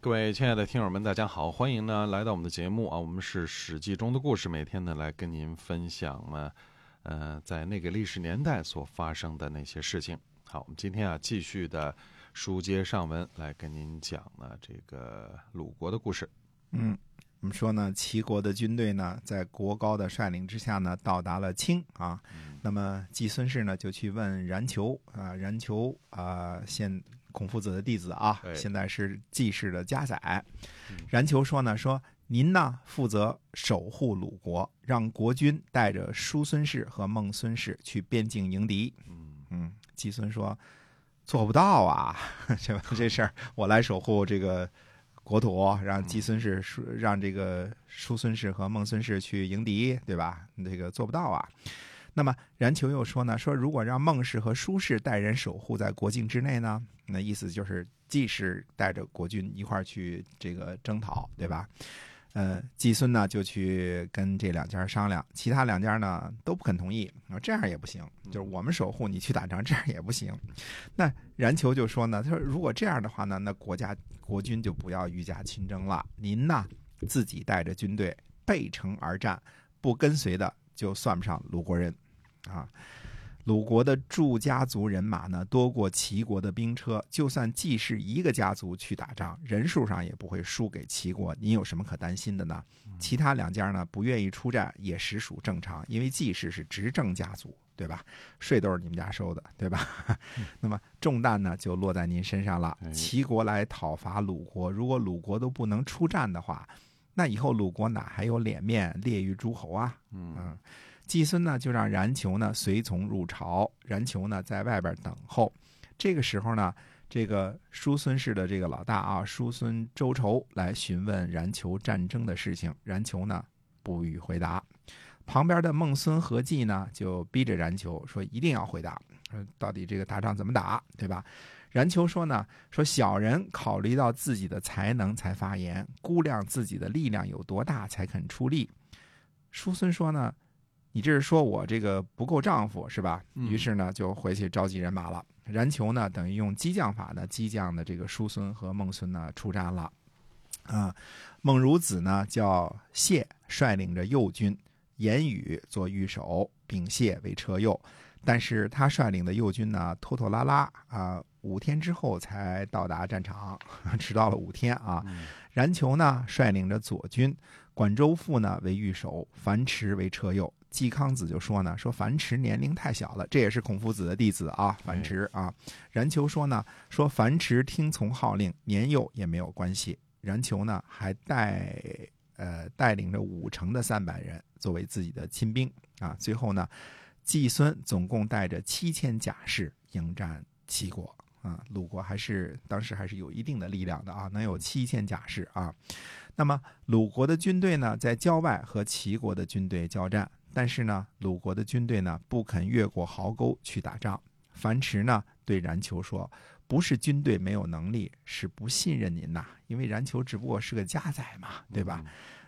各位亲爱的听友们，大家好，欢迎呢来到我们的节目啊！我们是《史记》中的故事，每天呢来跟您分享呢，呃，在那个历史年代所发生的那些事情。好，我们今天啊继续的书接上文，来跟您讲呢这个鲁国的故事。嗯，我们说呢，齐国的军队呢，在国高的率领之下呢，到达了青啊。那么季孙氏呢，就去问冉求啊，冉求啊，现。孔夫子的弟子啊，现在是季氏的家宰。然求说呢，说您呢负责守护鲁国，让国君带着叔孙氏和孟孙氏去边境迎敌。嗯嗯，季孙说做不到啊，这 这事儿我来守护这个国土，让季孙氏让这个叔孙氏和孟孙氏去迎敌，对吧？这个做不到啊。那么冉求又说呢，说如果让孟氏和舒氏带人守护在国境之内呢？那意思就是，季氏带着国军一块儿去这个征讨，对吧？呃，季孙呢就去跟这两家商量，其他两家呢都不肯同意。说这样也不行，就是我们守护你去打仗，这样也不行。那冉求就说呢，他说如果这样的话呢，那国家国君就不要御驾亲征了，您呢自己带着军队背城而战，不跟随的就算不上鲁国人啊。鲁国的祝家族人马呢，多过齐国的兵车。就算季氏一个家族去打仗，人数上也不会输给齐国。您有什么可担心的呢？其他两家呢，不愿意出战也实属正常，因为季氏是执政家族，对吧？税都是你们家收的，对吧？那么重担呢，就落在您身上了。齐国来讨伐鲁国，如果鲁国都不能出战的话，那以后鲁国哪还有脸面列于诸侯啊？嗯。季孙呢，就让冉求呢随从入朝，冉求呢在外边等候。这个时候呢，这个叔孙氏的这个老大啊，叔孙周仇来询问冉求战争的事情，冉求呢不予回答。旁边的孟孙和季呢，就逼着冉求说一定要回答，说到底这个打仗怎么打，对吧？冉求说呢，说小人考虑到自己的才能才发言，估量自己的力量有多大才肯出力。叔孙说呢。你这是说我这个不够丈夫是吧？于是呢，就回去召集人马了。然求呢，等于用激将法呢，激将的这个叔孙和孟孙呢出战了。啊，孟孺子呢叫谢，率领着右军，言语做御手，秉谢为车右。但是他率领的右军呢，拖拖拉拉啊，五天之后才到达战场，迟到了五天啊。然求呢，率领着左军，管州父呢为御手，樊迟为车右。季康子就说呢，说樊迟年龄太小了，这也是孔夫子的弟子啊，樊迟啊。冉求说呢，说樊迟听从号令，年幼也没有关系。冉求呢，还带呃带领着五城的三百人作为自己的亲兵啊。最后呢，季孙总共带着七千甲士迎战齐国啊。鲁国还是当时还是有一定的力量的啊，能有七千甲士啊。那么鲁国的军队呢，在郊外和齐国的军队交战。但是呢，鲁国的军队呢不肯越过壕沟去打仗。樊迟呢对冉求说：“不是军队没有能力，是不信任您呐。因为冉求只不过是个家宰嘛，对吧？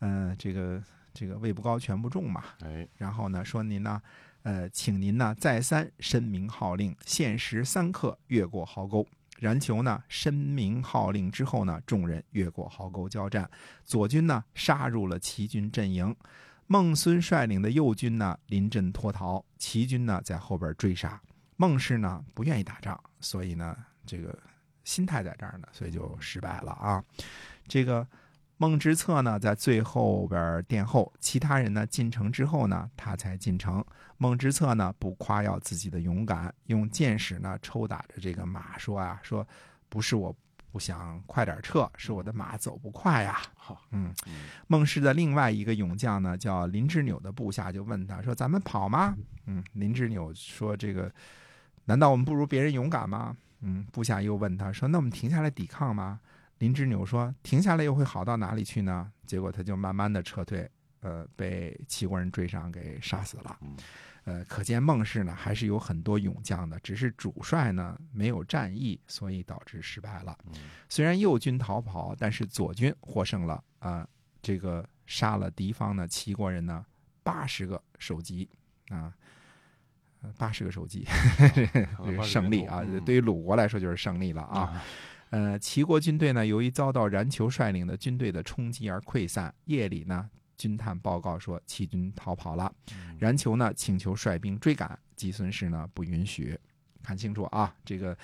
嗯，这个这个位不高权不重嘛。哎，然后呢说您呢，呃，请您呢再三申明号令，限时三刻越过壕沟。冉求呢申明号令之后呢，众人越过壕沟交战，左军呢杀入了齐军阵营。”孟孙率领的右军呢，临阵脱逃；齐军呢，在后边追杀。孟氏呢，不愿意打仗，所以呢，这个心态在这儿呢，所以就失败了啊。这个孟之策呢，在最后边殿后，其他人呢进城之后呢，他才进城。孟之策呢，不夸耀自己的勇敢，用箭矢呢抽打着这个马，说啊，说不是我。不想快点撤，是我的马走不快呀。好，嗯，孟氏的另外一个勇将呢，叫林之纽的部下就问他说：“咱们跑吗？”嗯，林之纽说：“这个，难道我们不如别人勇敢吗？”嗯，部下又问他说：“那我们停下来抵抗吗？”林之纽说：“停下来又会好到哪里去呢？”结果他就慢慢的撤退，呃被齐国人追上给杀死了。嗯呃，可见孟氏呢还是有很多勇将的，只是主帅呢没有战役，所以导致失败了。嗯虽然右军逃跑，但是左军获胜了啊、这个杀了敌方的齐国人呢八十个首级啊，八十个首级，胜利啊！嗯对于鲁国来说就是胜利了啊。啊，呃，齐国军队呢，由于遭到冉求率领的军队的冲击而溃散。夜里呢，军探报告说齐军逃跑了。嗯冉求呢请求率兵追赶，季孙氏呢不允许。看清楚啊，这个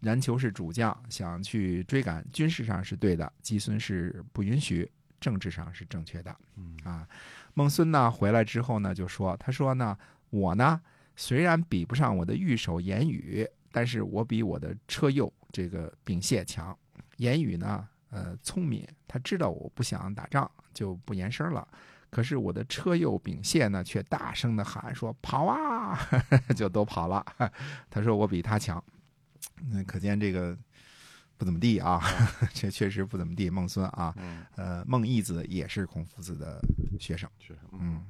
冉求是主将，想去追赶，军事上是对的，季孙氏不允许，政治上是正确的。嗯啊，孟孙呢回来之后呢，就说，他说呢，我呢虽然比不上我的御手言语，但是我比我的车右这个秉谢强。言语呢，呃，聪明，他知道我不想打仗，就不言声了。可是我的车右秉谢呢，却大声的喊说：“跑啊！” 就都跑了。他说我比他强。那，可见这个不怎么地啊，这确实不怎么地。孟孙啊，嗯，呃，孟义子也是孔夫子的学生。嗯，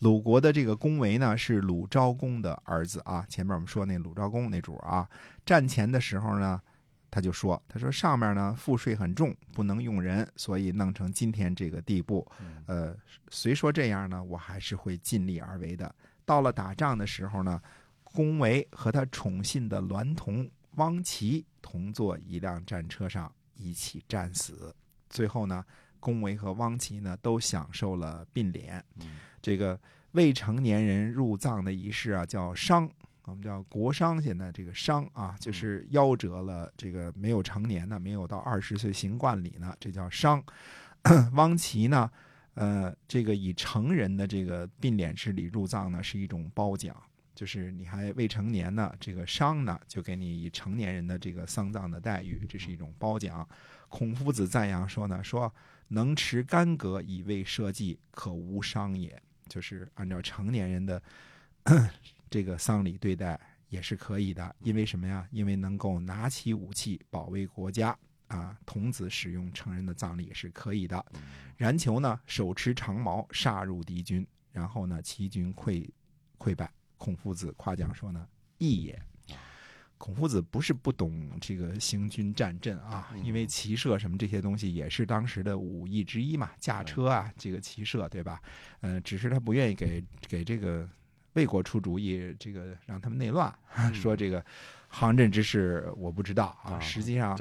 鲁国的这个公维呢是鲁昭公的儿子啊。前面我们说那鲁昭公那主啊，战前的时候呢，他就说，他说上面呢赋税很重，不能用人，所以弄成今天这个地步。嗯呃，虽说这样呢，我还是会尽力而为的。到了打仗的时候呢，公维和他宠信的娈童汪琦同坐一辆战车上一起战死。最后呢，公维和汪琦呢都享受了并联。嗯这个未成年人入葬的仪式啊，叫丧，我们叫国殇。现在这个殇啊，就是夭折了，这个没有成年呢，没有到二十岁行冠礼呢，这叫殇。汪琦呢，呃，这个以成人的这个并联之礼入葬呢，是一种褒奖，就是你还未成年呢，这个殇呢，就给你以成年人的这个丧葬的待遇，这是一种褒奖。孔夫子赞扬说呢，说能持干戈以为社稷，可无殇也。就是按照成年人的这个丧礼对待也是可以的，因为什么呀？因为能够拿起武器保卫国家啊。童子使用成人的葬礼也是可以的。然求呢，手持长矛杀入敌军，然后呢，齐军溃溃败。孔夫子夸奖说呢，义也。孔夫子不是不懂这个行军战阵啊，因为骑射什么这些东西也是当时的武艺之一嘛，驾车啊，这个骑射对吧？呃，只是他不愿意给给这个魏国出主意，这个让他们内乱，说这个行阵之事我不知道啊。啊实际上，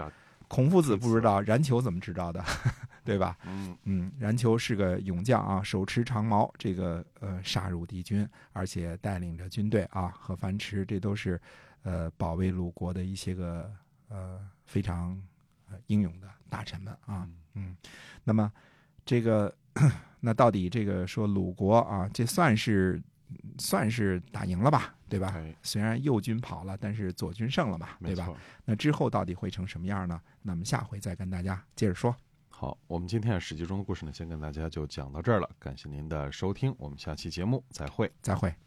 孔夫子不知道，冉求怎么知道的，对吧？嗯嗯，冉求是个勇将啊，手持长矛，这个呃杀入敌军，而且带领着军队啊和樊迟，这都是呃保卫鲁国的一些个呃非常呃英勇的大臣们啊。嗯，那么这个 那到底这个说鲁国啊，这算是算是打赢了吧，对吧？哎虽然右军跑了，但是左军胜了嘛，对吧？那之后到底会成什么样呢？那么下回再跟大家接着说。好，我们今天《史记》中的故事呢，先跟大家就讲到这儿了。感谢您的收听，我们下期节目再会。再会。